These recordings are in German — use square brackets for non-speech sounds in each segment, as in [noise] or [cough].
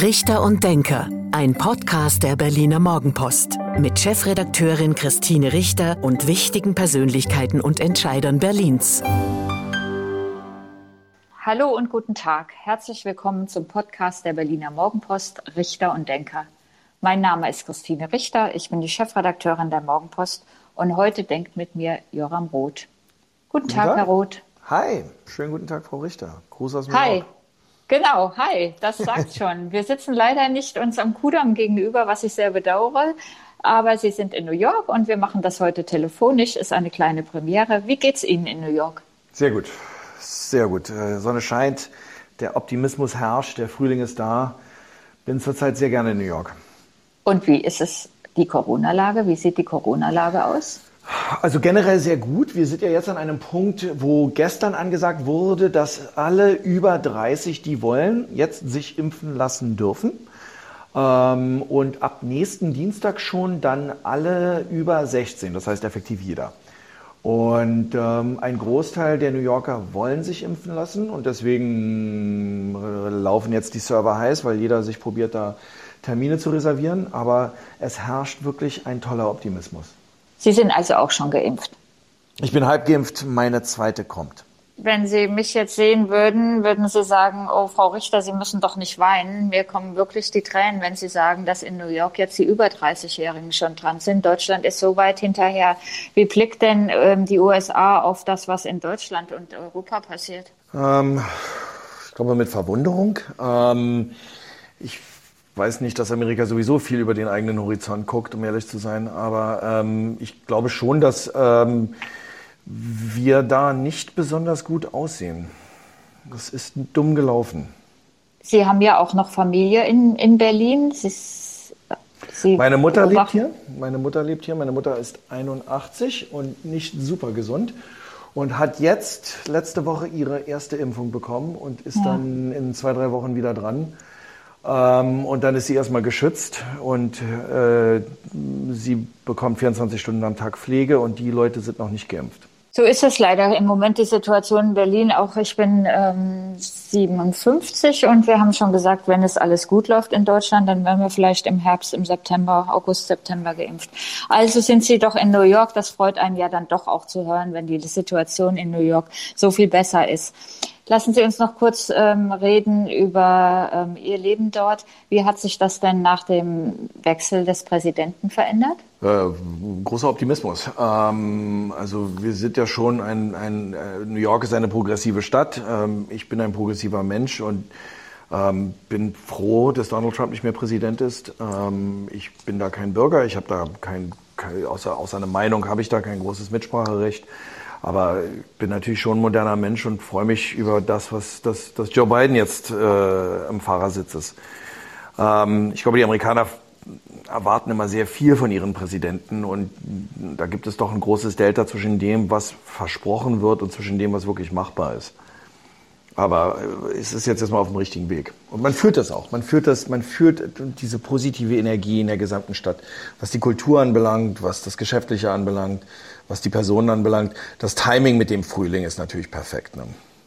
Richter und Denker, ein Podcast der Berliner Morgenpost mit Chefredakteurin Christine Richter und wichtigen Persönlichkeiten und Entscheidern Berlins. Hallo und guten Tag. Herzlich willkommen zum Podcast der Berliner Morgenpost Richter und Denker. Mein Name ist Christine Richter, ich bin die Chefredakteurin der Morgenpost und heute denkt mit mir Joram Roth. Guten, guten Tag, Tag, Herr Roth. Hi, schönen guten Tag, Frau Richter. Gruß aus New York. Genau, hi, das sagt [laughs] schon. Wir sitzen leider nicht uns am Kudamm gegenüber, was ich sehr bedauere. Aber Sie sind in New York und wir machen das heute telefonisch. Ist eine kleine Premiere. Wie geht's Ihnen in New York? Sehr gut, sehr gut. Äh, Sonne scheint, der Optimismus herrscht, der Frühling ist da. Bin zurzeit sehr gerne in New York. Und wie ist es die Corona-Lage? Wie sieht die Corona-Lage aus? Also generell sehr gut. Wir sind ja jetzt an einem Punkt, wo gestern angesagt wurde, dass alle über 30, die wollen, jetzt sich impfen lassen dürfen. Ähm, und ab nächsten Dienstag schon dann alle über 16, das heißt effektiv jeder. Und ähm, ein Großteil der New Yorker wollen sich impfen lassen und deswegen laufen jetzt die Server heiß, weil jeder sich probiert, da Termine zu reservieren. Aber es herrscht wirklich ein toller Optimismus. Sie sind also auch schon geimpft? Ich bin halb geimpft, meine zweite kommt. Wenn Sie mich jetzt sehen würden, würden Sie sagen, oh Frau Richter, Sie müssen doch nicht weinen. Mir kommen wirklich die Tränen, wenn Sie sagen, dass in New York jetzt die über 30-Jährigen schon dran sind. Deutschland ist so weit hinterher. Wie blickt denn ähm, die USA auf das, was in Deutschland und Europa passiert? Ähm, ich glaube mit Verwunderung. Ähm, ich weiß nicht, dass Amerika sowieso viel über den eigenen Horizont guckt, um ehrlich zu sein. Aber ähm, ich glaube schon, dass ähm, wir da nicht besonders gut aussehen. Das ist dumm gelaufen. Sie haben ja auch noch Familie in, in Berlin. Sie, Sie Meine Mutter lebt hier. Meine Mutter lebt hier. Meine Mutter ist 81 und nicht super gesund und hat jetzt letzte Woche ihre erste Impfung bekommen und ist ja. dann in zwei, drei Wochen wieder dran. Ähm, und dann ist sie erstmal geschützt und äh, sie bekommt 24 Stunden am Tag Pflege und die Leute sind noch nicht geimpft. So ist es leider im Moment die Situation in Berlin. Auch ich bin ähm, 57 und wir haben schon gesagt, wenn es alles gut läuft in Deutschland, dann werden wir vielleicht im Herbst, im September, August, September geimpft. Also sind Sie doch in New York. Das freut einen ja dann doch auch zu hören, wenn die Situation in New York so viel besser ist. Lassen Sie uns noch kurz ähm, reden über ähm, Ihr Leben dort. Wie hat sich das denn nach dem Wechsel des Präsidenten verändert? Äh, großer Optimismus. Ähm, also wir sind ja schon ein, ein äh, New York ist eine progressive Stadt. Ähm, ich bin ein progressiver Mensch und ähm, bin froh, dass Donald Trump nicht mehr Präsident ist. Ähm, ich bin da kein Bürger. Ich habe da kein, kein außer, außer einer Meinung habe ich da kein großes Mitspracherecht. Aber ich bin natürlich schon ein moderner Mensch und freue mich über das, was das, das Joe Biden jetzt äh, im Fahrersitz ist. Ähm, ich glaube, die Amerikaner erwarten immer sehr viel von ihren Präsidenten und da gibt es doch ein großes Delta zwischen dem, was versprochen wird und zwischen dem, was wirklich machbar ist. Aber äh, es ist jetzt erstmal auf dem richtigen Weg. Und man führt das auch. Man führt das, man führt diese positive Energie in der gesamten Stadt, was die Kultur anbelangt, was das Geschäftliche anbelangt, was die Personen anbelangt. Das Timing mit dem Frühling ist natürlich perfekt. Ne?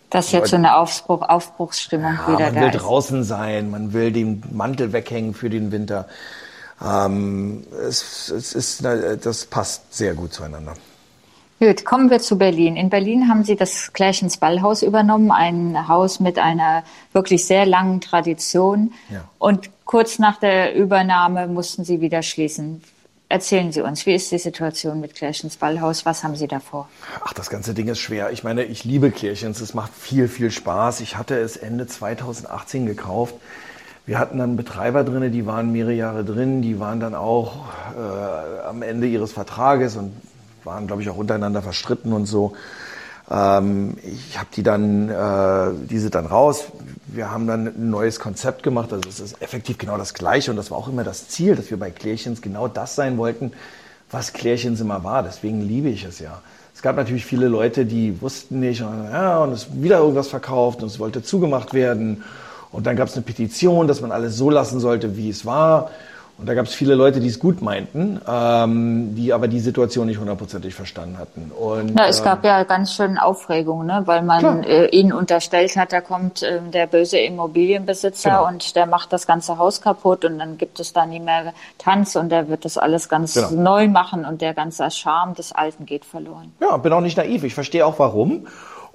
Dass jetzt so eine Aufbruch, Aufbruchsstimmung ja, wieder da ist. Man will draußen sein, man will den Mantel weghängen für den Winter. Ähm, es, es ist, das passt sehr gut zueinander. Gut, kommen wir zu Berlin. In Berlin haben Sie das Klärchens Ballhaus übernommen, ein Haus mit einer wirklich sehr langen Tradition. Ja. Und kurz nach der Übernahme mussten Sie wieder schließen. Erzählen Sie uns, wie ist die Situation mit Klärchens Ballhaus? Was haben Sie davor? Ach, das ganze Ding ist schwer. Ich meine, ich liebe Klärchens. Es macht viel, viel Spaß. Ich hatte es Ende 2018 gekauft. Wir hatten dann Betreiber drin, die waren mehrere Jahre drin. Die waren dann auch äh, am Ende ihres Vertrages und waren, glaube ich, auch untereinander verstritten und so. Ähm, ich habe die dann, äh, diese dann raus. Wir haben dann ein neues Konzept gemacht. Also es ist effektiv genau das Gleiche und das war auch immer das Ziel, dass wir bei Klärchens genau das sein wollten, was Klärchens immer war. Deswegen liebe ich es ja. Es gab natürlich viele Leute, die wussten nicht, ja, und es wieder irgendwas verkauft und es wollte zugemacht werden. Und dann gab es eine Petition, dass man alles so lassen sollte, wie es war. Und da gab es viele Leute, die es gut meinten, ähm, die aber die Situation nicht hundertprozentig verstanden hatten. Und, Na, es gab ja ganz schön Aufregung, ne? weil man äh, ihnen unterstellt hat, da kommt äh, der böse Immobilienbesitzer genau. und der macht das ganze Haus kaputt und dann gibt es da nie mehr Tanz und der wird das alles ganz genau. neu machen und der ganze Charme des Alten geht verloren. Ja, bin auch nicht naiv. Ich verstehe auch warum.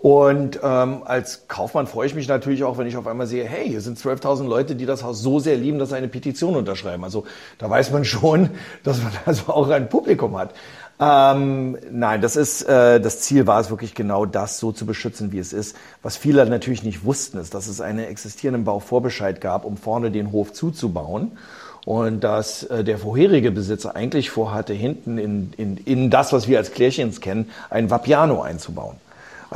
Und ähm, als Kaufmann freue ich mich natürlich auch, wenn ich auf einmal sehe, hey, hier sind 12.000 Leute, die das Haus so sehr lieben, dass sie eine Petition unterschreiben. Also da weiß man [laughs] schon, dass man also auch ein Publikum hat. Ähm, nein, das ist äh, das Ziel war es wirklich genau das so zu beschützen, wie es ist. Was viele natürlich nicht wussten, ist, dass es einen existierenden Bauvorbescheid gab, um vorne den Hof zuzubauen und dass äh, der vorherige Besitzer eigentlich vorhatte, hinten in, in, in das, was wir als Klärchens kennen, ein Vapiano einzubauen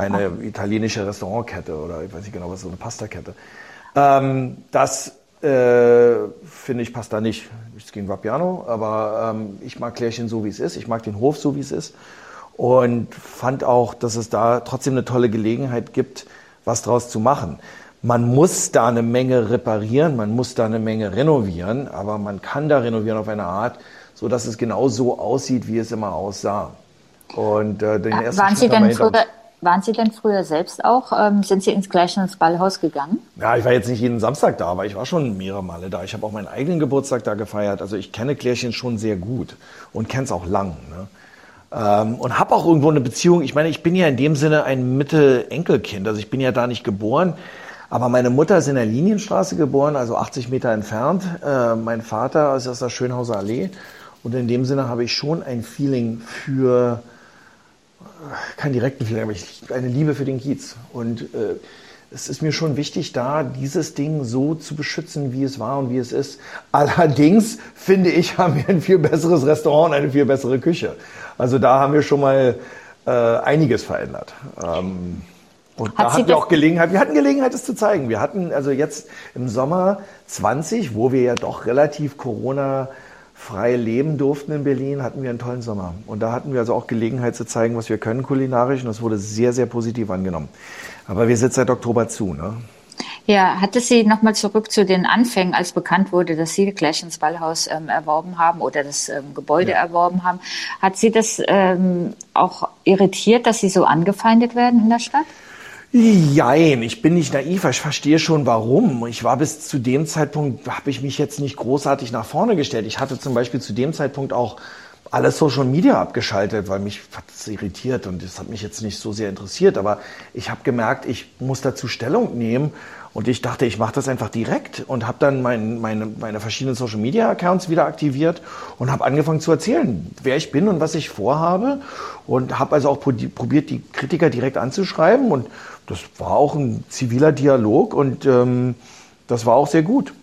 eine italienische Restaurantkette oder ich weiß nicht genau was, so eine Pastakette. Ähm, das äh, finde ich passt da nicht. Nichts gegen Vapiano, aber ähm, ich mag Klärchen so, wie es ist. Ich mag den Hof so, wie es ist. Und fand auch, dass es da trotzdem eine tolle Gelegenheit gibt, was draus zu machen. Man muss da eine Menge reparieren, man muss da eine Menge renovieren, aber man kann da renovieren auf eine Art, so dass es genau so aussieht, wie es immer aussah. Und äh, den ersten Waren Sie denn früher, waren Sie denn früher selbst auch, ähm, sind Sie ins gleiche ins Ballhaus gegangen? Ja, ich war jetzt nicht jeden Samstag da, aber ich war schon mehrere Male da. Ich habe auch meinen eigenen Geburtstag da gefeiert. Also ich kenne Klärchen schon sehr gut und kenne es auch lang. Ne? Ähm, und habe auch irgendwo eine Beziehung. Ich meine, ich bin ja in dem Sinne ein Mitte-Enkelkind. Also ich bin ja da nicht geboren. Aber meine Mutter ist in der Linienstraße geboren, also 80 Meter entfernt. Äh, mein Vater ist aus der Schönhauser Allee. Und in dem Sinne habe ich schon ein Feeling für keinen direkten Feeling, aber ich, eine Liebe für den Kiez. Und äh, es ist mir schon wichtig, da dieses Ding so zu beschützen, wie es war und wie es ist. Allerdings finde ich, haben wir ein viel besseres Restaurant und eine viel bessere Küche. Also da haben wir schon mal äh, einiges verändert. Ähm, und Hat da hatten wir auch Gelegenheit, wir hatten Gelegenheit, es zu zeigen. Wir hatten also jetzt im Sommer 20, wo wir ja doch relativ Corona frei leben durften in Berlin, hatten wir einen tollen Sommer. Und da hatten wir also auch Gelegenheit zu zeigen, was wir können kulinarisch. Und das wurde sehr, sehr positiv angenommen. Aber wir sitzen seit Oktober zu. Ne? Ja, hatte Sie nochmal zurück zu den Anfängen, als bekannt wurde, dass Sie gleich ins Ballhaus ähm, erworben haben oder das ähm, Gebäude ja. erworben haben. Hat Sie das ähm, auch irritiert, dass Sie so angefeindet werden in der Stadt? Jein, ich bin nicht naiv, ich verstehe schon warum. Ich war bis zu dem Zeitpunkt, habe ich mich jetzt nicht großartig nach vorne gestellt. Ich hatte zum Beispiel zu dem Zeitpunkt auch alles Social Media abgeschaltet, weil mich hat das irritiert und das hat mich jetzt nicht so sehr interessiert. Aber ich habe gemerkt, ich muss dazu Stellung nehmen und ich dachte, ich mache das einfach direkt und habe dann mein, meine, meine verschiedenen Social Media Accounts wieder aktiviert und habe angefangen zu erzählen, wer ich bin und was ich vorhabe und habe also auch probiert, die Kritiker direkt anzuschreiben und das war auch ein ziviler Dialog und ähm, das war auch sehr gut.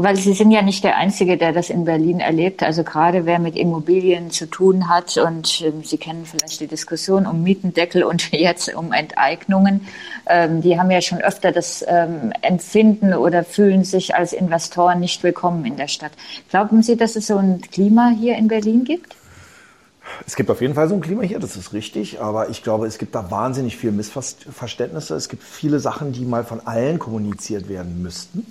Weil Sie sind ja nicht der Einzige, der das in Berlin erlebt. Also gerade wer mit Immobilien zu tun hat und ähm, Sie kennen vielleicht die Diskussion um Mietendeckel und [laughs] jetzt um Enteignungen, ähm, die haben ja schon öfter das ähm, Empfinden oder fühlen sich als Investoren nicht willkommen in der Stadt. Glauben Sie, dass es so ein Klima hier in Berlin gibt? Es gibt auf jeden Fall so ein Klima hier, das ist richtig, aber ich glaube, es gibt da wahnsinnig viele Missverständnisse. Es gibt viele Sachen, die mal von allen kommuniziert werden müssten.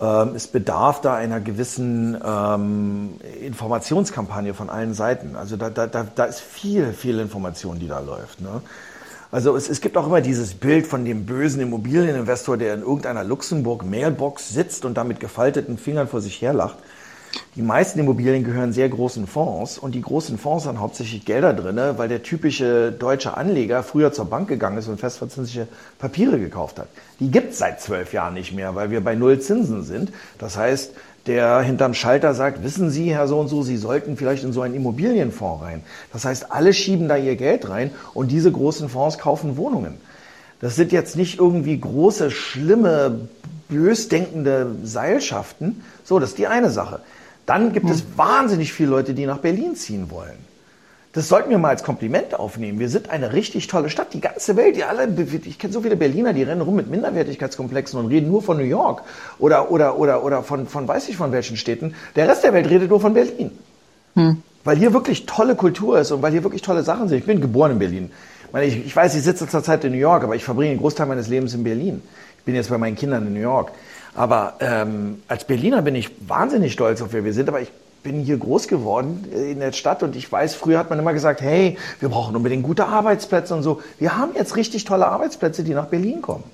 Ähm, es bedarf da einer gewissen ähm, Informationskampagne von allen Seiten. Also da, da, da ist viel, viel Information, die da läuft. Ne? Also es, es gibt auch immer dieses Bild von dem bösen Immobilieninvestor, der in irgendeiner Luxemburg-Mailbox sitzt und da mit gefalteten Fingern vor sich herlacht. Die meisten Immobilien gehören sehr großen Fonds und die großen Fonds haben hauptsächlich Gelder drin, weil der typische deutsche Anleger früher zur Bank gegangen ist und festverzinsliche Papiere gekauft hat. Die gibt es seit zwölf Jahren nicht mehr, weil wir bei Null Zinsen sind. Das heißt, der hinterm Schalter sagt, wissen Sie, Herr so und so, Sie sollten vielleicht in so einen Immobilienfonds rein. Das heißt, alle schieben da ihr Geld rein und diese großen Fonds kaufen Wohnungen. Das sind jetzt nicht irgendwie große, schlimme, bösdenkende Seilschaften. So, das ist die eine Sache. Dann gibt hm. es wahnsinnig viele Leute, die nach Berlin ziehen wollen. Das sollten wir mal als Kompliment aufnehmen. Wir sind eine richtig tolle Stadt. Die ganze Welt, die alle, ich kenne so viele Berliner, die rennen rum mit Minderwertigkeitskomplexen und reden nur von New York oder, oder, oder, oder von, von weiß ich von welchen Städten. Der Rest der Welt redet nur von Berlin. Hm. Weil hier wirklich tolle Kultur ist und weil hier wirklich tolle Sachen sind. Ich bin geboren in Berlin. Ich, meine, ich, ich weiß, ich sitze zurzeit in New York, aber ich verbringe einen Großteil meines Lebens in Berlin. Ich bin jetzt bei meinen Kindern in New York. Aber ähm, als Berliner bin ich wahnsinnig stolz auf wer wir sind, aber ich bin hier groß geworden in der Stadt und ich weiß, früher hat man immer gesagt, hey, wir brauchen unbedingt gute Arbeitsplätze und so. Wir haben jetzt richtig tolle Arbeitsplätze, die nach Berlin kommen.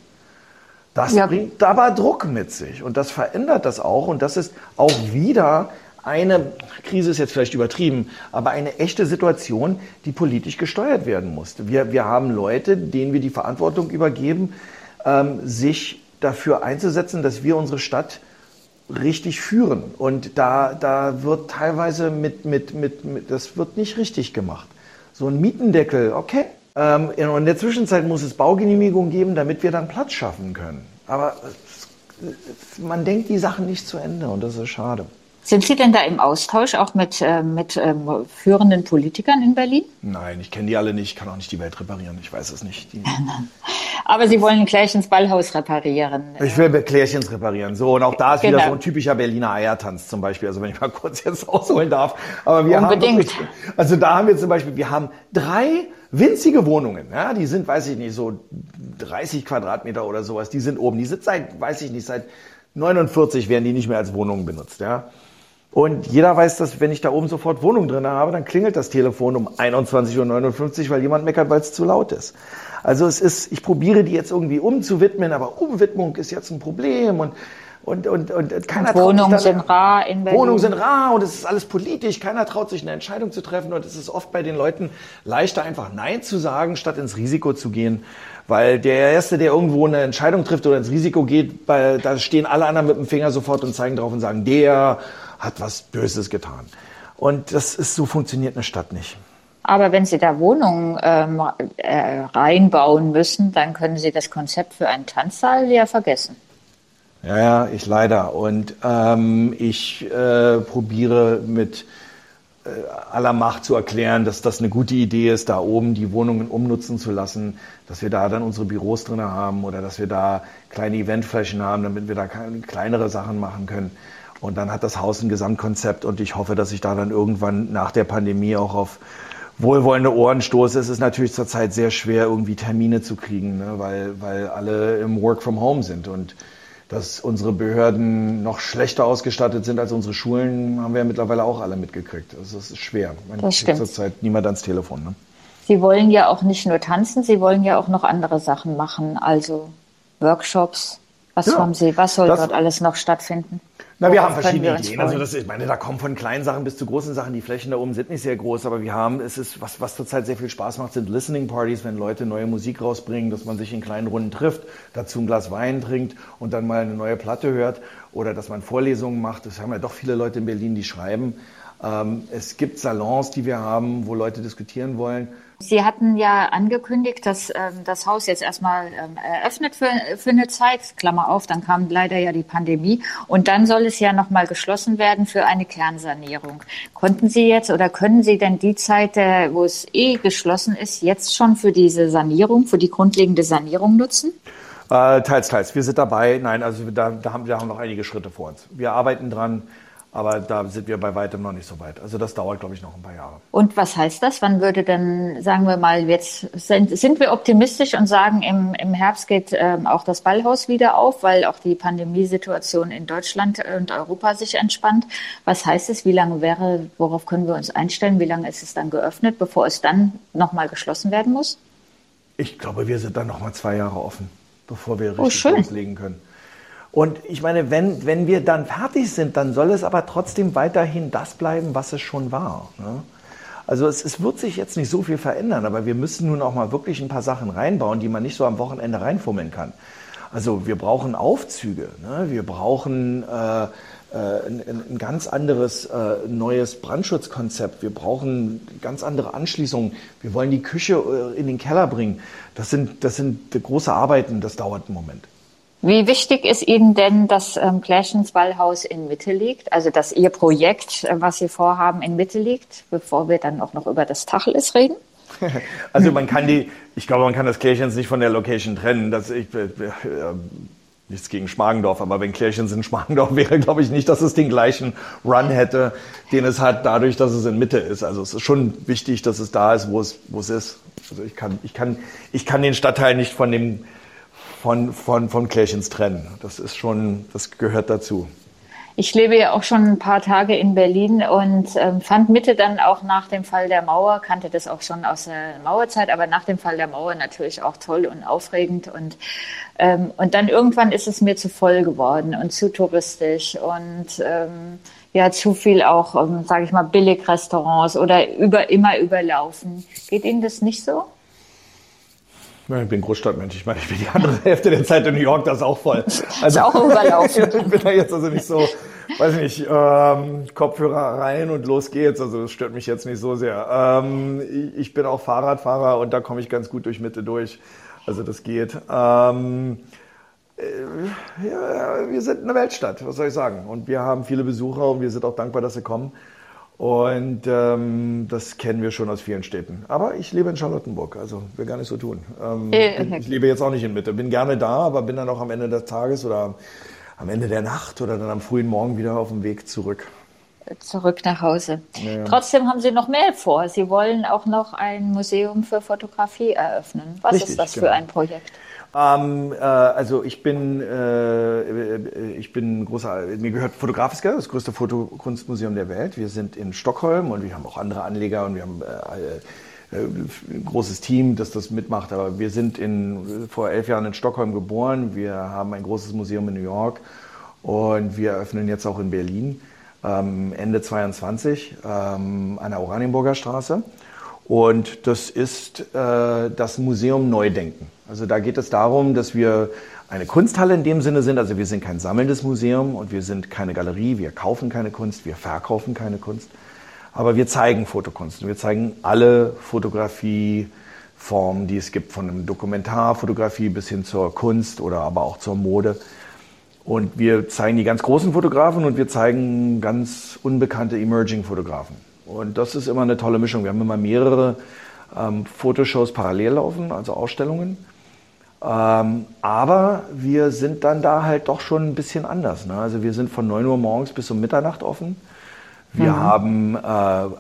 Das ja. bringt aber Druck mit sich und das verändert das auch und das ist auch wieder eine Krise ist jetzt vielleicht übertrieben, aber eine echte Situation, die politisch gesteuert werden musste. Wir, wir haben Leute, denen wir die Verantwortung übergeben, ähm, sich dafür einzusetzen, dass wir unsere Stadt richtig führen. Und da, da wird teilweise mit, mit, mit, mit, das wird nicht richtig gemacht. So ein Mietendeckel, okay. Ähm, in der Zwischenzeit muss es Baugenehmigungen geben, damit wir dann Platz schaffen können. Aber man denkt die Sachen nicht zu Ende und das ist schade. Sind Sie denn da im Austausch auch mit, äh, mit ähm, führenden Politikern in Berlin? Nein, ich kenne die alle nicht, kann auch nicht die Welt reparieren, ich weiß es nicht. [laughs] Aber Sie wollen Klärchens Ballhaus reparieren. Ich will Klärchens reparieren. So, und auch da ist genau. wieder so ein typischer Berliner Eiertanz zum Beispiel, also wenn ich mal [laughs] kurz jetzt ausholen darf. Aber wir Unbedingt. haben also da haben wir zum Beispiel, wir haben drei winzige Wohnungen, ja, die sind, weiß ich nicht, so 30 Quadratmeter oder sowas, die sind oben, die sind seit, weiß ich nicht, seit 49 werden die nicht mehr als Wohnungen benutzt, ja. Und jeder weiß, dass wenn ich da oben sofort Wohnung drin habe, dann klingelt das Telefon um 21.59 Uhr, weil jemand meckert, weil es zu laut ist. Also es ist, ich probiere die jetzt irgendwie umzuwidmen, aber Umwidmung ist jetzt ein Problem und und, und, und keiner Wohnungen sind rar in Berlin. Wohnungen sind rar und es ist alles politisch. Keiner traut sich eine Entscheidung zu treffen und es ist oft bei den Leuten leichter einfach Nein zu sagen, statt ins Risiko zu gehen. Weil der Erste, der irgendwo eine Entscheidung trifft oder ins Risiko geht, weil da stehen alle anderen mit dem Finger sofort und zeigen drauf und sagen, der hat was Böses getan. Und das ist, so funktioniert eine Stadt nicht. Aber wenn Sie da Wohnungen ähm, äh, reinbauen müssen, dann können Sie das Konzept für einen Tanzsaal ja vergessen. Ja, ja, ich leider. Und ähm, ich äh, probiere mit äh, aller Macht zu erklären, dass das eine gute Idee ist, da oben die Wohnungen umnutzen zu lassen, dass wir da dann unsere Büros drin haben oder dass wir da kleine Eventflächen haben, damit wir da kleinere Sachen machen können. Und dann hat das Haus ein Gesamtkonzept und ich hoffe, dass ich da dann irgendwann nach der Pandemie auch auf wohlwollende Ohren stoße. Es ist natürlich zurzeit sehr schwer, irgendwie Termine zu kriegen, ne? weil, weil alle im Work from Home sind. Und dass unsere Behörden noch schlechter ausgestattet sind als unsere Schulen, haben wir ja mittlerweile auch alle mitgekriegt. Also es ist schwer. Man das kriegt zurzeit niemand ans Telefon. Ne? Sie wollen ja auch nicht nur tanzen, Sie wollen ja auch noch andere Sachen machen, also Workshops. Was ja, haben Sie, was soll dort alles noch stattfinden? Na, wir haben verschiedene wir Ideen. Also das, ich meine, da kommen von kleinen Sachen bis zu großen Sachen. Die Flächen da oben sind nicht sehr groß, aber wir haben, es ist, was, was zurzeit sehr viel Spaß macht, sind Listening Parties, wenn Leute neue Musik rausbringen, dass man sich in kleinen Runden trifft, dazu ein Glas Wein trinkt und dann mal eine neue Platte hört oder dass man Vorlesungen macht. Das haben ja doch viele Leute in Berlin, die schreiben. Ähm, es gibt Salons, die wir haben, wo Leute diskutieren wollen. Sie hatten ja angekündigt, dass ähm, das Haus jetzt erstmal ähm, eröffnet für, für eine Zeit, Klammer auf, dann kam leider ja die Pandemie und dann soll es ja nochmal geschlossen werden für eine Kernsanierung. Konnten Sie jetzt oder können Sie denn die Zeit, äh, wo es eh geschlossen ist, jetzt schon für diese Sanierung, für die grundlegende Sanierung nutzen? Äh, teils, teils. Wir sind dabei. Nein, also da, da haben wir haben noch einige Schritte vor uns. Wir arbeiten dran. Aber da sind wir bei weitem noch nicht so weit. Also das dauert, glaube ich, noch ein paar Jahre. Und was heißt das? Wann würde denn, sagen wir mal, jetzt sind, sind wir optimistisch und sagen, im, im Herbst geht ähm, auch das Ballhaus wieder auf, weil auch die Pandemiesituation in Deutschland und Europa sich entspannt. Was heißt es? Wie lange wäre, worauf können wir uns einstellen? Wie lange ist es dann geöffnet, bevor es dann nochmal geschlossen werden muss? Ich glaube, wir sind dann nochmal zwei Jahre offen, bevor wir oh, richtig oh, loslegen können. Und ich meine, wenn, wenn wir dann fertig sind, dann soll es aber trotzdem weiterhin das bleiben, was es schon war. Ne? Also es, es wird sich jetzt nicht so viel verändern, aber wir müssen nun auch mal wirklich ein paar Sachen reinbauen, die man nicht so am Wochenende reinfummeln kann. Also wir brauchen Aufzüge, ne? wir brauchen äh, äh, ein, ein, ganz anderes äh, neues Brandschutzkonzept, wir brauchen ganz andere Anschließungen, wir wollen die Küche äh, in den Keller bringen. Das sind, das sind große Arbeiten, das dauert einen Moment. Wie wichtig ist Ihnen denn, dass ähm, Clashens Ballhaus in Mitte liegt? Also, dass Ihr Projekt, äh, was Sie vorhaben, in Mitte liegt, bevor wir dann auch noch über das Tacheles reden? [laughs] also, man kann die, ich glaube, man kann das Klärchens nicht von der Location trennen. Das, ich, äh, äh, nichts gegen Schmargendorf, aber wenn Klärchens in Schmargendorf [laughs] wäre, glaube ich nicht, dass es den gleichen Run hätte, den es hat, dadurch, dass es in Mitte ist. Also, es ist schon wichtig, dass es da ist, wo es, wo es ist. Also, ich kann, ich kann, ich kann den Stadtteil nicht von dem, von, von, von Klärchens trennen. Das ist schon, das gehört dazu. Ich lebe ja auch schon ein paar Tage in Berlin und ähm, fand Mitte dann auch nach dem Fall der Mauer, kannte das auch schon aus der Mauerzeit, aber nach dem Fall der Mauer natürlich auch toll und aufregend. Und, ähm, und dann irgendwann ist es mir zu voll geworden und zu touristisch und ähm, ja, zu viel auch, ähm, sage ich mal, Billigrestaurants oder über, immer überlaufen. Geht Ihnen das nicht so? Ich bin Großstadtmensch. Ich meine, ich bin die andere [laughs] Hälfte der Zeit in New York, das ist auch voll. [laughs] Also, ist auch überlaufen. [laughs] ich bin da jetzt also nicht so, weiß nicht, ähm, Kopfhörer rein und los geht's. Also das stört mich jetzt nicht so sehr. Ähm, ich bin auch Fahrradfahrer und da komme ich ganz gut durch Mitte durch. Also das geht. Ähm, äh, ja, wir sind eine Weltstadt, was soll ich sagen? Und wir haben viele Besucher und wir sind auch dankbar, dass sie kommen. Und ähm, das kennen wir schon aus vielen Städten. Aber ich lebe in Charlottenburg, also will gar nicht so tun. Ähm, äh, ich lebe jetzt auch nicht in Mitte, bin gerne da, aber bin dann auch am Ende des Tages oder am Ende der Nacht oder dann am frühen Morgen wieder auf dem Weg zurück. Zurück nach Hause. Ja, ja. Trotzdem haben Sie noch mehr vor. Sie wollen auch noch ein Museum für Fotografie eröffnen. Was Richtig, ist das genau. für ein Projekt? Ähm, äh, also ich bin, äh, ich bin großer, mir gehört Fotografiska, das größte Fotokunstmuseum der Welt. Wir sind in Stockholm und wir haben auch andere Anleger und wir haben äh, äh, ein großes Team, das das mitmacht. Aber wir sind in, vor elf Jahren in Stockholm geboren. Wir haben ein großes Museum in New York und wir eröffnen jetzt auch in Berlin ähm, Ende 22 ähm, an der Oranienburger Straße. Und das ist äh, das Museum Neudenken. Also da geht es darum, dass wir eine Kunsthalle in dem Sinne sind. Also wir sind kein sammelndes Museum und wir sind keine Galerie. Wir kaufen keine Kunst, wir verkaufen keine Kunst. Aber wir zeigen Fotokunst. Wir zeigen alle Fotografieformen, die es gibt, von einem Dokumentarfotografie bis hin zur Kunst oder aber auch zur Mode. Und wir zeigen die ganz großen Fotografen und wir zeigen ganz unbekannte Emerging-Fotografen. Und das ist immer eine tolle Mischung. Wir haben immer mehrere ähm, Fotoshows parallel laufen, also Ausstellungen. Ähm, aber wir sind dann da halt doch schon ein bisschen anders. Ne? Also wir sind von 9 Uhr morgens bis um Mitternacht offen. Wir mhm. haben äh,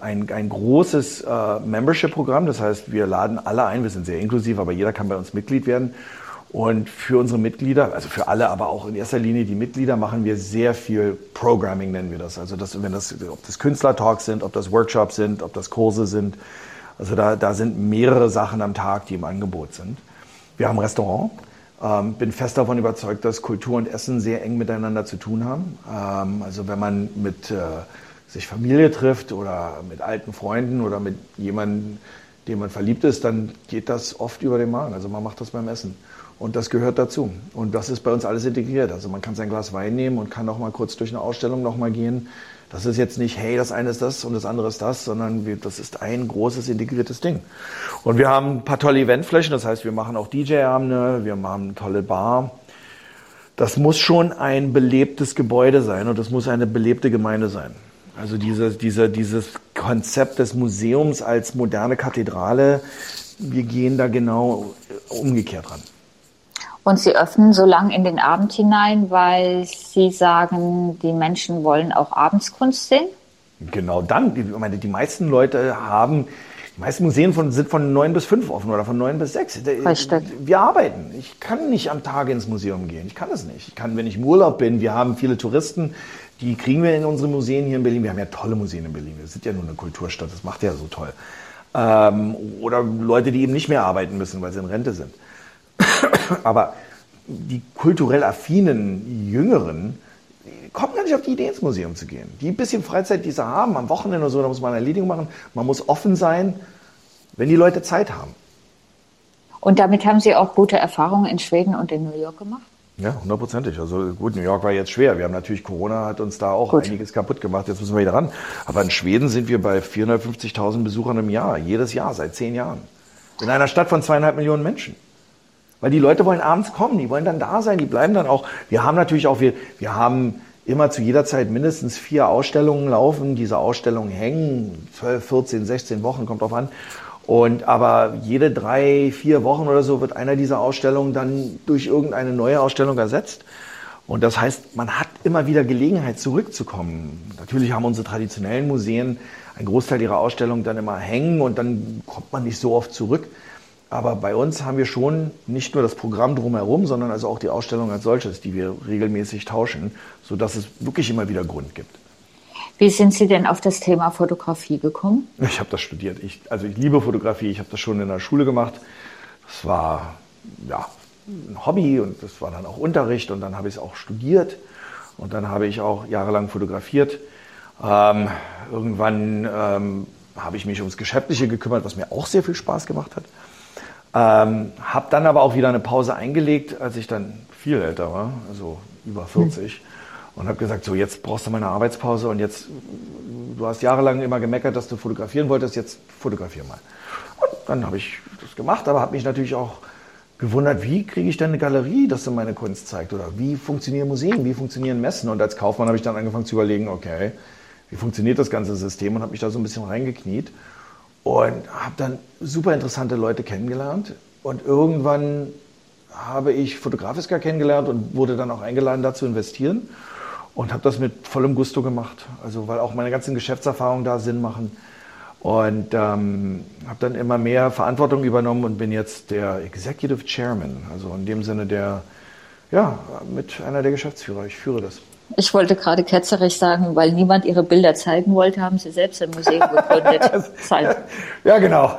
ein, ein großes äh, Membership-Programm, das heißt, wir laden alle ein, wir sind sehr inklusiv, aber jeder kann bei uns Mitglied werden. Und für unsere Mitglieder, also für alle, aber auch in erster Linie die Mitglieder, machen wir sehr viel Programming, nennen wir das. Also das, wenn das, ob das Künstlertalks sind, ob das Workshops sind, ob das Kurse sind. Also da, da sind mehrere Sachen am Tag, die im Angebot sind. Wir haben ein Restaurant. Ähm, bin fest davon überzeugt, dass Kultur und Essen sehr eng miteinander zu tun haben. Ähm, also wenn man mit äh, sich Familie trifft oder mit alten Freunden oder mit jemandem, dem man verliebt ist, dann geht das oft über den Magen. Also man macht das beim Essen. Und das gehört dazu. Und das ist bei uns alles integriert. Also man kann sein Glas Wein nehmen und kann auch mal kurz durch eine Ausstellung noch mal gehen das ist jetzt nicht, hey, das eine ist das und das andere ist das, sondern wir, das ist ein großes integriertes Ding. Und wir haben ein paar tolle Eventflächen, das heißt, wir machen auch DJ-Abende, wir machen eine tolle Bar. Das muss schon ein belebtes Gebäude sein und das muss eine belebte Gemeinde sein. Also diese, diese, dieses Konzept des Museums als moderne Kathedrale, wir gehen da genau umgekehrt ran. Und sie öffnen so lang in den Abend hinein, weil sie sagen, die Menschen wollen auch abends Kunst sehen? Genau dann. Ich meine, die meisten Leute haben, die meisten Museen von, sind von neun bis fünf offen oder von neun bis sechs. Richtig. Wir arbeiten. Ich kann nicht am Tag ins Museum gehen. Ich kann das nicht. Ich kann, wenn ich im Urlaub bin, wir haben viele Touristen, die kriegen wir in unsere Museen hier in Berlin. Wir haben ja tolle Museen in Berlin. Wir sind ja nur eine Kulturstadt. Das macht ja so toll. Ähm, oder Leute, die eben nicht mehr arbeiten müssen, weil sie in Rente sind. [coughs] Aber die kulturell affinen Jüngeren kommen gar nicht auf die Idee, ins Museum zu gehen. Die ein bisschen Freizeit, die sie haben, am Wochenende oder so, da muss man eine Erledigung machen. Man muss offen sein, wenn die Leute Zeit haben. Und damit haben Sie auch gute Erfahrungen in Schweden und in New York gemacht? Ja, hundertprozentig. Also gut, New York war jetzt schwer. Wir haben natürlich, Corona hat uns da auch gut. einiges kaputt gemacht. Jetzt müssen wir wieder ran. Aber in Schweden sind wir bei 450.000 Besuchern im Jahr. Jedes Jahr, seit zehn Jahren. In einer Stadt von zweieinhalb Millionen Menschen. Weil die Leute wollen abends kommen, die wollen dann da sein, die bleiben dann auch. Wir haben natürlich auch, wir, wir haben immer zu jeder Zeit mindestens vier Ausstellungen laufen. Diese Ausstellungen hängen 12, 14, 16 Wochen, kommt drauf an. Und aber jede drei, vier Wochen oder so wird einer dieser Ausstellungen dann durch irgendeine neue Ausstellung ersetzt. Und das heißt, man hat immer wieder Gelegenheit zurückzukommen. Natürlich haben unsere traditionellen Museen einen Großteil ihrer Ausstellungen dann immer hängen und dann kommt man nicht so oft zurück. Aber bei uns haben wir schon nicht nur das Programm drumherum, sondern also auch die Ausstellung als solches, die wir regelmäßig tauschen, sodass es wirklich immer wieder Grund gibt. Wie sind Sie denn auf das Thema Fotografie gekommen? Ich habe das studiert. Ich, also ich liebe Fotografie. Ich habe das schon in der Schule gemacht. Das war ja ein Hobby und das war dann auch Unterricht und dann habe ich es auch studiert und dann habe ich auch jahrelang fotografiert. Ähm, irgendwann ähm, habe ich mich ums Geschäftliche gekümmert, was mir auch sehr viel Spaß gemacht hat. Ähm, habe dann aber auch wieder eine Pause eingelegt, als ich dann viel älter war, also über 40. Hm. Und habe gesagt, so jetzt brauchst du mal eine Arbeitspause und jetzt, du hast jahrelang immer gemeckert, dass du fotografieren wolltest, jetzt fotografier mal. Und dann habe ich das gemacht, aber habe mich natürlich auch gewundert, wie kriege ich denn eine Galerie, dass du meine Kunst zeigt? Oder wie funktionieren Museen, wie funktionieren Messen? Und als Kaufmann habe ich dann angefangen zu überlegen, okay, wie funktioniert das ganze System? Und habe mich da so ein bisschen reingekniet und habe dann super interessante Leute kennengelernt. Und irgendwann habe ich Fotografiska kennengelernt und wurde dann auch eingeladen, da zu investieren. Und habe das mit vollem Gusto gemacht. Also weil auch meine ganzen Geschäftserfahrungen da Sinn machen. Und ähm, habe dann immer mehr Verantwortung übernommen und bin jetzt der Executive Chairman, also in dem Sinne der, ja, mit einer der Geschäftsführer. Ich führe das. Ich wollte gerade ketzerig sagen, weil niemand ihre Bilder zeigen wollte, haben sie selbst ein Museum gegründet. [laughs] ja, genau.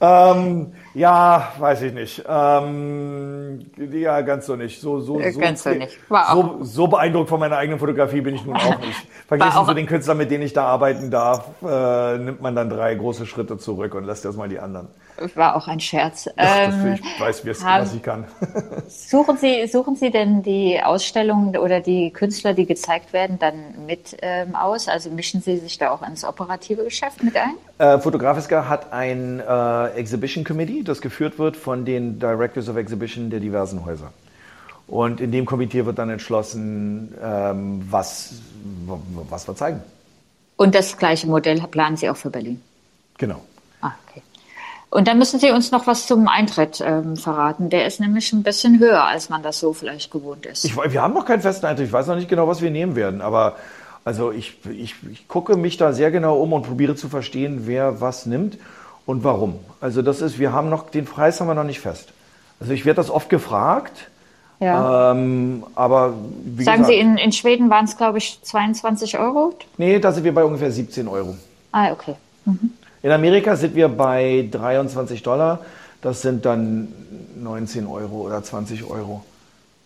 [laughs] ähm, ja, weiß ich nicht. Ähm, ja, ganz so nicht. So, so, so, ganz so, nicht. so, so beeindruckt von meiner eigenen Fotografie bin ich nun auch [laughs] nicht. Vergessen zu den Künstlern, mit denen ich da arbeiten darf, äh, nimmt man dann drei große Schritte zurück und lässt erstmal die anderen. War auch ein Scherz. Ach, ähm, ich weiß, was ich kann. [laughs] suchen Sie, suchen Sie denn die Ausstellungen oder die Künstler, die gezeigt werden, dann mit ähm, aus? Also mischen Sie sich da auch ins operative Geschäft mit ein? Äh, Fotografiska hat ein äh, Exhibition Committee, das geführt wird von den Directors of Exhibition der diversen Häuser. Und in dem Komitee wird dann entschlossen, ähm, was, was wir zeigen. Und das gleiche Modell planen Sie auch für Berlin? Genau. Ah, okay. Und dann müssen Sie uns noch was zum Eintritt ähm, verraten. Der ist nämlich ein bisschen höher, als man das so vielleicht gewohnt ist. Ich, wir haben noch keinen festen Eintritt. Ich weiß noch nicht genau, was wir nehmen werden. Aber also ich, ich, ich gucke mich da sehr genau um und probiere zu verstehen, wer was nimmt und warum. Also das ist, wir haben noch, den Preis haben wir noch nicht fest. Also ich werde das oft gefragt. Ja. Ähm, aber Sagen gesagt, Sie, in, in Schweden waren es, glaube ich, 22 Euro? Nee, da sind wir bei ungefähr 17 Euro. Ah, okay. Mhm. In Amerika sind wir bei 23 Dollar. Das sind dann 19 Euro oder 20 Euro.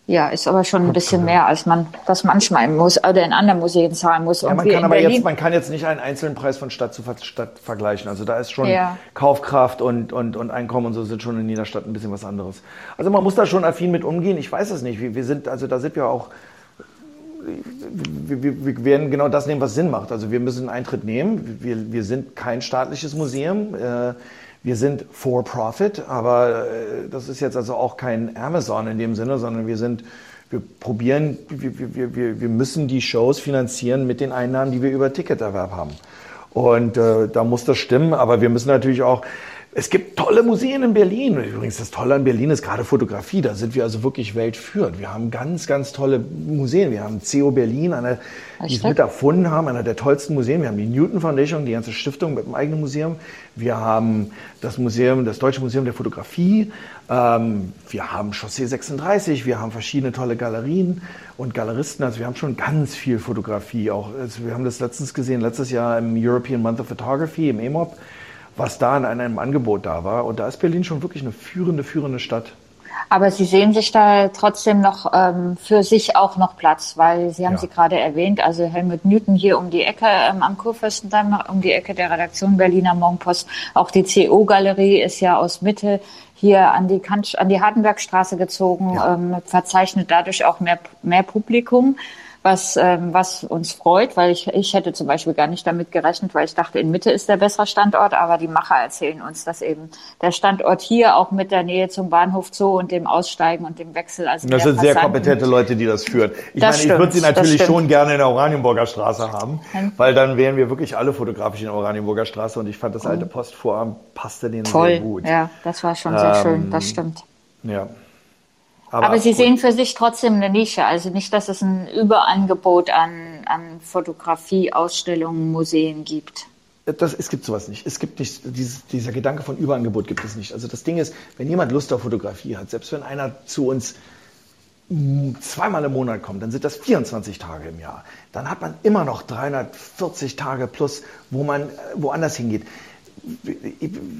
Ja, ist aber schon ein bisschen mehr, als man das manchmal im Muss oder in anderen Museen zahlen muss. Ja, man kann aber Berlin jetzt, man kann jetzt nicht einen einzelnen Preis von Stadt zu Stadt vergleichen. Also da ist schon ja. Kaufkraft und, und, und Einkommen und so sind schon in jeder Stadt ein bisschen was anderes. Also man muss da schon affin mit umgehen. Ich weiß es nicht. Wir, wir sind, also da sind wir auch wir, wir, werden genau das nehmen, was Sinn macht. Also wir müssen einen Eintritt nehmen. Wir, wir sind kein staatliches Museum. Äh, wir sind for profit, aber äh, das ist jetzt also auch kein Amazon in dem Sinne, sondern wir sind, wir probieren, wir, wir, wir, wir müssen die Shows finanzieren mit den Einnahmen, die wir über Ticketerwerb haben. Und äh, da muss das stimmen, aber wir müssen natürlich auch, es gibt tolle Museen in Berlin. Übrigens, das Tolle an Berlin ist gerade Fotografie. Da sind wir also wirklich weltführend. Wir haben ganz, ganz tolle Museen. Wir haben CO Berlin, einer, die es mit erfunden haben, einer der tollsten Museen. Wir haben die Newton Foundation, die ganze Stiftung mit dem eigenen Museum. Wir haben das Museum, das Deutsche Museum der Fotografie. Ähm, wir haben Chaussee 36. Wir haben verschiedene tolle Galerien und Galeristen. Also wir haben schon ganz viel Fotografie. Auch, also wir haben das letztens gesehen, letztes Jahr im European Month of Photography, im EMOP was da in einem Angebot da war. Und da ist Berlin schon wirklich eine führende, führende Stadt. Aber Sie sehen sich da trotzdem noch ähm, für sich auch noch Platz, weil Sie haben ja. sie gerade erwähnt, also Helmut Newton hier um die Ecke ähm, am Kurfürstendamm, um die Ecke der Redaktion Berliner Morgenpost. Auch die CO-Galerie ist ja aus Mitte hier an die, Kant an die Hardenbergstraße gezogen, ja. ähm, verzeichnet dadurch auch mehr, mehr Publikum was, ähm, was uns freut, weil ich, ich hätte zum Beispiel gar nicht damit gerechnet, weil ich dachte, in Mitte ist der bessere Standort, aber die Macher erzählen uns, dass eben der Standort hier auch mit der Nähe zum Bahnhof Zoo und dem Aussteigen und dem Wechsel. Also das sind sehr kompetente Leute, die das führen. Ich das meine, stimmt, ich würde sie natürlich schon gerne in der Oranienburger Straße haben, hm. weil dann wären wir wirklich alle fotografisch in der Oranienburger Straße und ich fand das alte Postvorhaben passte denen Toll. sehr gut. Ja, das war schon sehr ähm, schön, das stimmt. Ja. Aber, Aber Sie gut. sehen für sich trotzdem eine Nische. Also nicht, dass es ein Überangebot an, an Fotografie, Ausstellungen, Museen gibt. das, es gibt sowas nicht. Es gibt nicht, dieses, dieser Gedanke von Überangebot gibt es nicht. Also das Ding ist, wenn jemand Lust auf Fotografie hat, selbst wenn einer zu uns zweimal im Monat kommt, dann sind das 24 Tage im Jahr. Dann hat man immer noch 340 Tage plus, wo man äh, woanders hingeht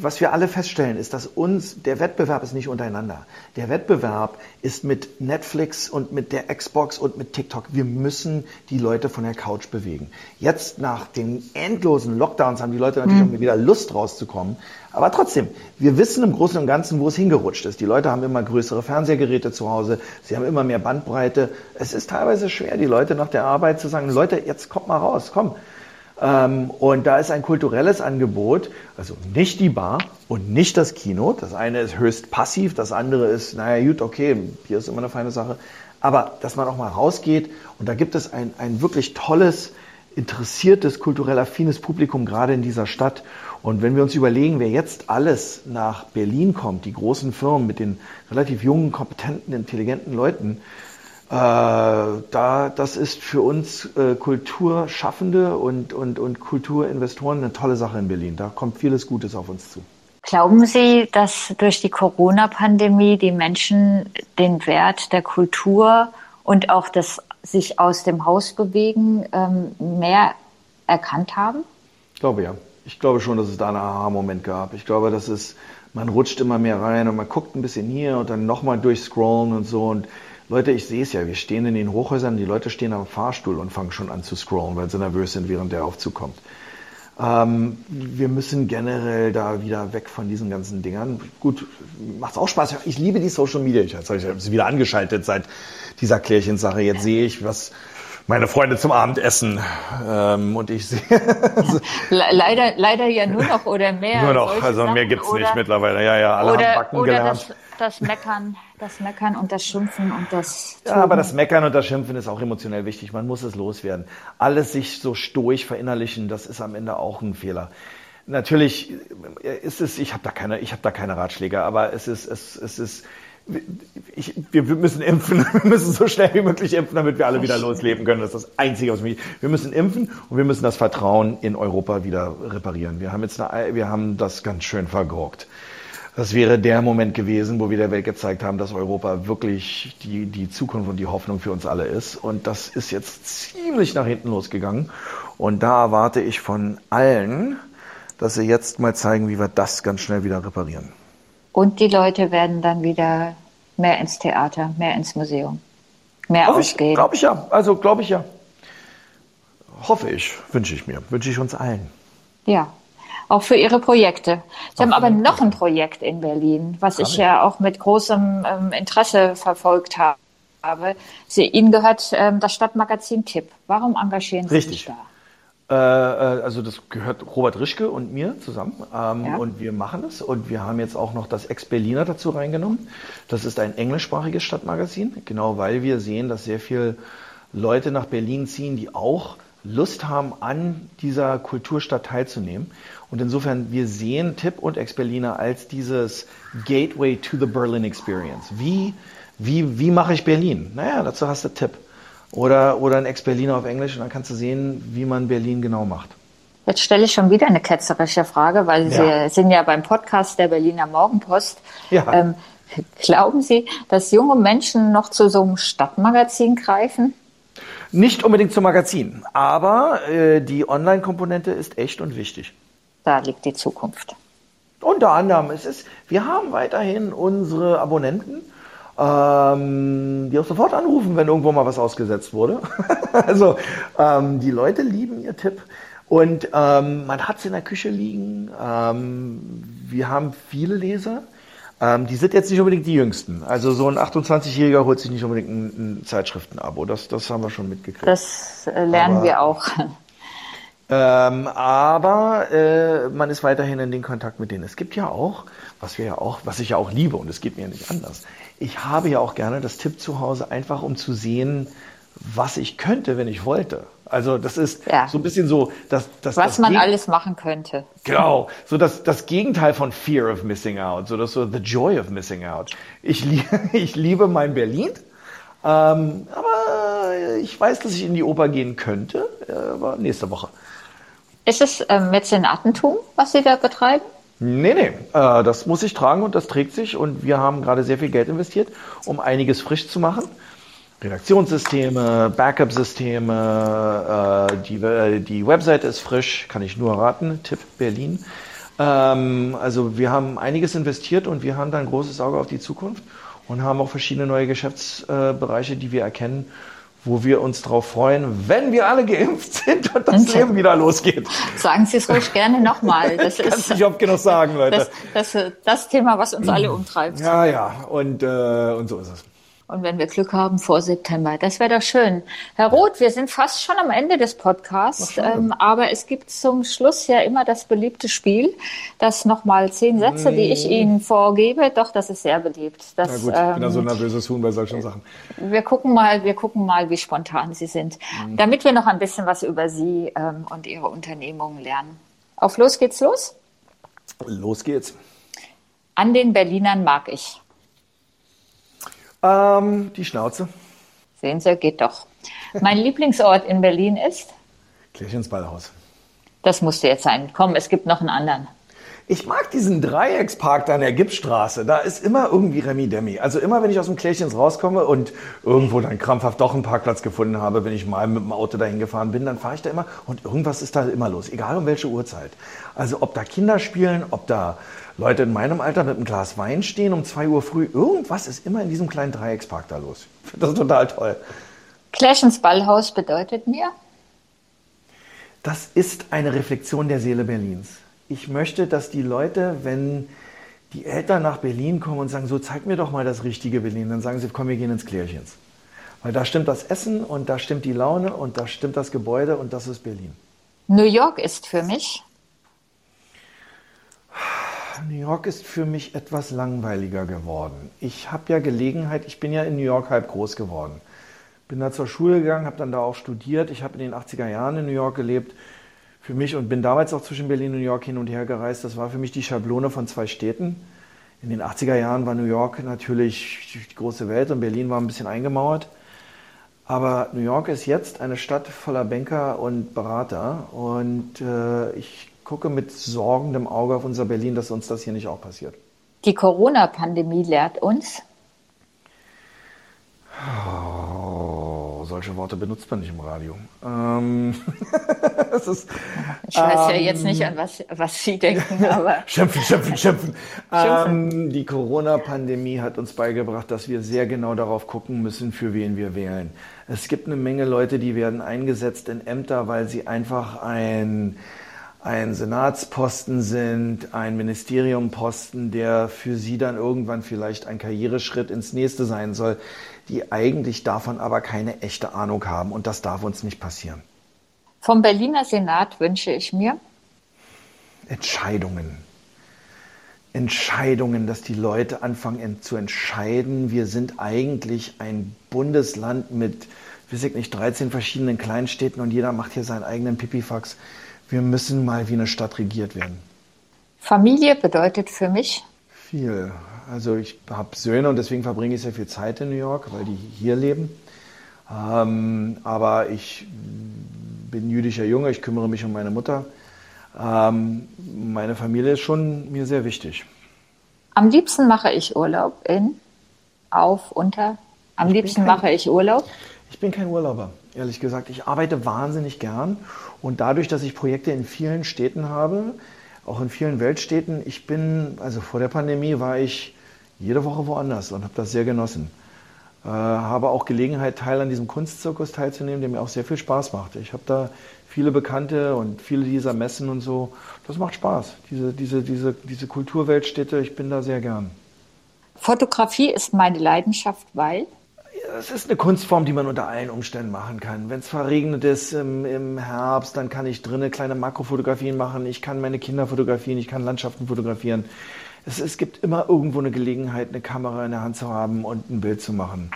was wir alle feststellen, ist, dass uns der Wettbewerb ist nicht untereinander. Der Wettbewerb ist mit Netflix und mit der Xbox und mit TikTok. Wir müssen die Leute von der Couch bewegen. Jetzt nach den endlosen Lockdowns haben die Leute natürlich mhm. wieder Lust rauszukommen. Aber trotzdem, wir wissen im Großen und Ganzen, wo es hingerutscht ist. Die Leute haben immer größere Fernsehgeräte zu Hause. Sie haben immer mehr Bandbreite. Es ist teilweise schwer, die Leute nach der Arbeit zu sagen, Leute, jetzt kommt mal raus, komm und da ist ein kulturelles Angebot, also nicht die Bar und nicht das Kino. Das eine ist höchst passiv, das andere ist, naja, gut, okay, hier ist immer eine feine Sache. Aber dass man auch mal rausgeht und da gibt es ein, ein wirklich tolles, interessiertes, kulturell affines Publikum gerade in dieser Stadt. Und wenn wir uns überlegen, wer jetzt alles nach Berlin kommt, die großen Firmen mit den relativ jungen, kompetenten, intelligenten Leuten, da, das ist für uns äh, Kulturschaffende und, und, und Kulturinvestoren eine tolle Sache in Berlin. Da kommt vieles Gutes auf uns zu. Glauben Sie, dass durch die Corona-Pandemie die Menschen den Wert der Kultur und auch das sich aus dem Haus bewegen ähm, mehr erkannt haben? Ich glaube ja. Ich glaube schon, dass es da einen Aha-Moment gab. Ich glaube, dass es, man rutscht immer mehr rein und man guckt ein bisschen hier und dann nochmal durchscrollen und so und Leute, ich sehe es ja, wir stehen in den Hochhäusern, die Leute stehen am Fahrstuhl und fangen schon an zu scrollen, weil sie nervös sind, während der Aufzug kommt. Ähm, wir müssen generell da wieder weg von diesen ganzen Dingern. Gut, macht's auch Spaß. Ich liebe die Social Media. Ich habe sie wieder angeschaltet seit dieser Klärchensache. Jetzt sehe ich, was meine Freunde zum Abendessen ähm, und ich sehe. [laughs] leider, leider ja nur noch oder mehr. Nur noch, also Sachen mehr gibt's oder, nicht mittlerweile. Ja, ja, alle oder, haben Backen oder gelernt. Das, das Meckern, das Meckern und das Schimpfen und das. Toben. Ja, aber das Meckern und das Schimpfen ist auch emotionell wichtig. Man muss es loswerden. Alles sich so stoisch verinnerlichen, das ist am Ende auch ein Fehler. Natürlich ist es, ich habe da keine, ich habe da keine Ratschläge, aber es ist, es, es ist, ich, wir müssen impfen, [laughs] wir müssen so schnell wie möglich impfen, damit wir alle wieder losleben können. Das ist das Einzige, was mich. Wir müssen impfen und wir müssen das Vertrauen in Europa wieder reparieren. Wir haben jetzt, eine, wir haben das ganz schön vergorgt. Das wäre der Moment gewesen, wo wir der Welt gezeigt haben, dass Europa wirklich die, die Zukunft und die Hoffnung für uns alle ist. Und das ist jetzt ziemlich nach hinten losgegangen. Und da erwarte ich von allen, dass sie jetzt mal zeigen, wie wir das ganz schnell wieder reparieren. Und die Leute werden dann wieder mehr ins Theater, mehr ins Museum, mehr glaub ausgehen. Glaube ich ja. Also glaube ich ja. Hoffe ich, wünsche ich mir, wünsche ich uns allen. Ja, auch für Ihre Projekte. Sie auch haben aber noch ein Projekt in Berlin, was ich ja auch mit großem ähm, Interesse verfolgt habe. Sie, Ihnen gehört ähm, das Stadtmagazin Tipp. Warum engagieren Sie Richtig. sich da? Äh, äh, also das gehört Robert Rischke und mir zusammen ähm, ja. und wir machen das und wir haben jetzt auch noch das Ex-Berliner dazu reingenommen. Das ist ein englischsprachiges Stadtmagazin, genau weil wir sehen, dass sehr viele Leute nach Berlin ziehen, die auch Lust haben, an dieser Kulturstadt teilzunehmen. Und insofern, wir sehen Tipp und Ex-Berliner als dieses Gateway to the Berlin Experience. Wie, wie, wie mache ich Berlin? Naja, dazu hast du Tipp. Oder, oder ein Ex-Berliner auf Englisch und dann kannst du sehen, wie man Berlin genau macht. Jetzt stelle ich schon wieder eine ketzerische Frage, weil ja. Sie sind ja beim Podcast der Berliner Morgenpost. Ja. Ähm, glauben Sie, dass junge Menschen noch zu so einem Stadtmagazin greifen? Nicht unbedingt zum Magazin, aber äh, die Online-Komponente ist echt und wichtig. Da liegt die Zukunft. Unter anderem, es ist, wir haben weiterhin unsere Abonnenten, ähm, die auch sofort anrufen, wenn irgendwo mal was ausgesetzt wurde. [laughs] also ähm, die Leute lieben ihr Tipp. Und ähm, man hat es in der Küche liegen. Ähm, wir haben viele Leser. Ähm, die sind jetzt nicht unbedingt die Jüngsten. Also so ein 28-Jähriger holt sich nicht unbedingt ein, ein Zeitschriftenabo. Das, das haben wir schon mitgekriegt. Das äh, lernen Aber, wir auch. [laughs] Ähm, aber äh, man ist weiterhin in den Kontakt mit denen. Es gibt ja auch, was wir ja auch, was ich ja auch liebe und es geht mir ja nicht anders. Ich habe ja auch gerne das Tipp zu Hause, einfach um zu sehen, was ich könnte, wenn ich wollte. Also das ist ja. so ein bisschen so, dass das, was das man alles machen könnte. Genau, so das das Gegenteil von Fear of Missing Out, so das so the Joy of Missing Out. Ich liebe [laughs] ich liebe mein Berlin, ähm, aber ich weiß, dass ich in die Oper gehen könnte, äh, aber nächste Woche. Ist es ähm, Mäzenatentum, was Sie da betreiben? Nee, nee, äh, das muss sich tragen und das trägt sich und wir haben gerade sehr viel Geld investiert, um einiges frisch zu machen. Redaktionssysteme, Backup-Systeme, äh, die, äh, die Website ist frisch, kann ich nur raten, Tipp Berlin. Ähm, also wir haben einiges investiert und wir haben da ein großes Auge auf die Zukunft und haben auch verschiedene neue Geschäftsbereiche, die wir erkennen wo wir uns darauf freuen, wenn wir alle geimpft sind und das Leben wieder losgeht. Sagen Sie es ruhig [laughs] gerne nochmal. Das ist nicht oft genug sagen, Leute. Das, das, das Thema, was uns alle umtreibt. Ja, ja, und, äh, und so ist es. Und wenn wir Glück haben, vor September. Das wäre doch schön. Herr Roth, wir sind fast schon am Ende des Podcasts, ähm, aber es gibt zum Schluss ja immer das beliebte Spiel, das nochmal zehn Sätze, die ich Ihnen vorgebe. Doch, das ist sehr beliebt. Das, Na gut, ich bin da so ein ähm, nervöses Huhn bei solchen Sachen. Wir gucken mal, wir gucken mal, wie spontan Sie sind, mhm. damit wir noch ein bisschen was über Sie ähm, und Ihre Unternehmungen lernen. Auf los geht's los? Los geht's. An den Berlinern mag ich. Ähm, die Schnauze. Sehen Sie, geht doch. Mein Lieblingsort in Berlin ist? Kirchensballhaus. Das musste jetzt sein. Komm, es gibt noch einen anderen. Ich mag diesen Dreieckspark da an der Gipsstraße. Da ist immer irgendwie Remi Demi. Also immer, wenn ich aus dem Klärchens rauskomme und irgendwo dann krampfhaft doch einen Parkplatz gefunden habe, wenn ich mal mit dem Auto dahin gefahren bin, dann fahre ich da immer und irgendwas ist da immer los. Egal um welche Uhrzeit. Also ob da Kinder spielen, ob da Leute in meinem Alter mit einem Glas Wein stehen um zwei Uhr früh. Irgendwas ist immer in diesem kleinen Dreieckspark da los. Das ist total toll. Clashens Ballhaus bedeutet mir? Das ist eine Reflexion der Seele Berlins ich möchte, dass die Leute, wenn die Eltern nach Berlin kommen und sagen, so zeig mir doch mal das richtige Berlin, dann sagen sie, komm, wir gehen ins Klärchens. Weil da stimmt das Essen und da stimmt die Laune und da stimmt das Gebäude und das ist Berlin. New York ist für mich? New York ist für mich etwas langweiliger geworden. Ich habe ja Gelegenheit, ich bin ja in New York halb groß geworden. Bin da zur Schule gegangen, habe dann da auch studiert. Ich habe in den 80er Jahren in New York gelebt für mich und bin damals auch zwischen Berlin und New York hin und her gereist. Das war für mich die Schablone von zwei Städten. In den 80er Jahren war New York natürlich die große Welt und Berlin war ein bisschen eingemauert. Aber New York ist jetzt eine Stadt voller Banker und Berater und äh, ich gucke mit sorgendem Auge auf unser Berlin, dass uns das hier nicht auch passiert. Die Corona-Pandemie lehrt uns. Oh solche Worte benutzt man nicht im Radio. Ähm, [laughs] ist, ich weiß ähm, ja jetzt nicht, an was, was Sie denken, aber. [laughs] schimpfen, schimpfen, schimpfen. Ähm, die Corona-Pandemie hat uns beigebracht, dass wir sehr genau darauf gucken müssen, für wen wir wählen. Es gibt eine Menge Leute, die werden eingesetzt in Ämter, weil sie einfach ein ein Senatsposten sind, ein Ministeriumposten, der für sie dann irgendwann vielleicht ein Karriereschritt ins nächste sein soll die eigentlich davon aber keine echte Ahnung haben. Und das darf uns nicht passieren. Vom Berliner Senat wünsche ich mir Entscheidungen. Entscheidungen, dass die Leute anfangen zu entscheiden. Wir sind eigentlich ein Bundesland mit, weiß ich nicht, 13 verschiedenen Kleinstädten und jeder macht hier seinen eigenen Pipifax. Wir müssen mal wie eine Stadt regiert werden. Familie bedeutet für mich? Viel. Also ich habe Söhne und deswegen verbringe ich sehr viel Zeit in New York, weil die hier leben. Ähm, aber ich bin jüdischer Junge, ich kümmere mich um meine Mutter. Ähm, meine Familie ist schon mir sehr wichtig. Am liebsten mache ich Urlaub in, auf, unter. Am ich liebsten kein, mache ich Urlaub. Ich bin kein Urlauber, ehrlich gesagt. Ich arbeite wahnsinnig gern und dadurch, dass ich Projekte in vielen Städten habe, auch in vielen Weltstädten, ich bin, also vor der Pandemie war ich jede Woche woanders und habe das sehr genossen. Äh, habe auch Gelegenheit, Teil an diesem Kunstzirkus teilzunehmen, der mir auch sehr viel Spaß macht. Ich habe da viele Bekannte und viele dieser Messen und so. Das macht Spaß, diese, diese, diese, diese Kulturweltstädte. Ich bin da sehr gern. Fotografie ist meine Leidenschaft, weil? Es ist eine Kunstform, die man unter allen Umständen machen kann. Wenn es verregnet ist im, im, Herbst, dann kann ich drinnen kleine Makrofotografien machen. Ich kann meine Kinder fotografieren, ich kann Landschaften fotografieren es, es gibt immer irgendwo eine Gelegenheit, eine Kamera in der Hand zu haben und ein Bild zu machen.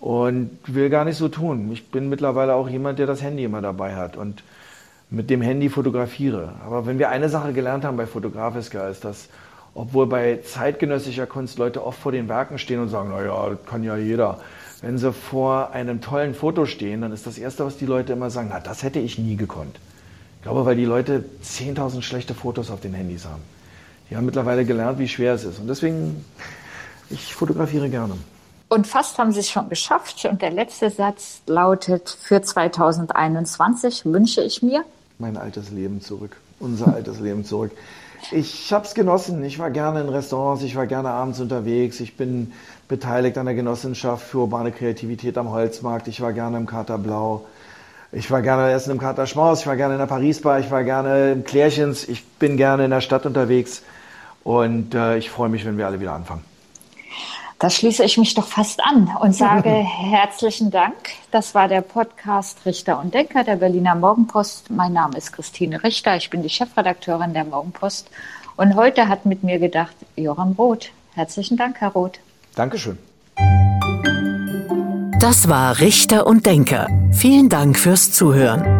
Und will gar nicht so tun. Ich bin mittlerweile auch jemand, der das Handy immer dabei hat und mit dem Handy fotografiere. Aber wenn wir eine Sache gelernt haben bei Fotografiska, ist, dass obwohl bei zeitgenössischer Kunst Leute oft vor den Werken stehen und sagen, naja, das kann ja jeder. Wenn sie vor einem tollen Foto stehen, dann ist das Erste, was die Leute immer sagen, na, das hätte ich nie gekonnt. Ich glaube, weil die Leute 10.000 schlechte Fotos auf den Handys haben. Die haben mittlerweile gelernt, wie schwer es ist. Und deswegen, ich fotografiere gerne. Und fast haben Sie es schon geschafft. Und der letzte Satz lautet, für 2021 wünsche ich mir. Mein altes Leben zurück. Unser altes Leben zurück. Ich habe es genossen. Ich war gerne in Restaurants, ich war gerne abends unterwegs. Ich bin beteiligt an der Genossenschaft für urbane Kreativität am Holzmarkt. Ich war gerne im Kater Blau. Ich war gerne essen im Kater Schmaus, ich war gerne in der Paris-Bar, ich war gerne im Klärchens, ich bin gerne in der Stadt unterwegs und äh, ich freue mich, wenn wir alle wieder anfangen. Da schließe ich mich doch fast an und sage [laughs] herzlichen Dank. Das war der Podcast Richter und Denker der Berliner Morgenpost. Mein Name ist Christine Richter. Ich bin die Chefredakteurin der Morgenpost. Und heute hat mit mir gedacht Joram Roth. Herzlichen Dank, Herr Roth. Dankeschön. Das war Richter und Denker. Vielen Dank fürs Zuhören.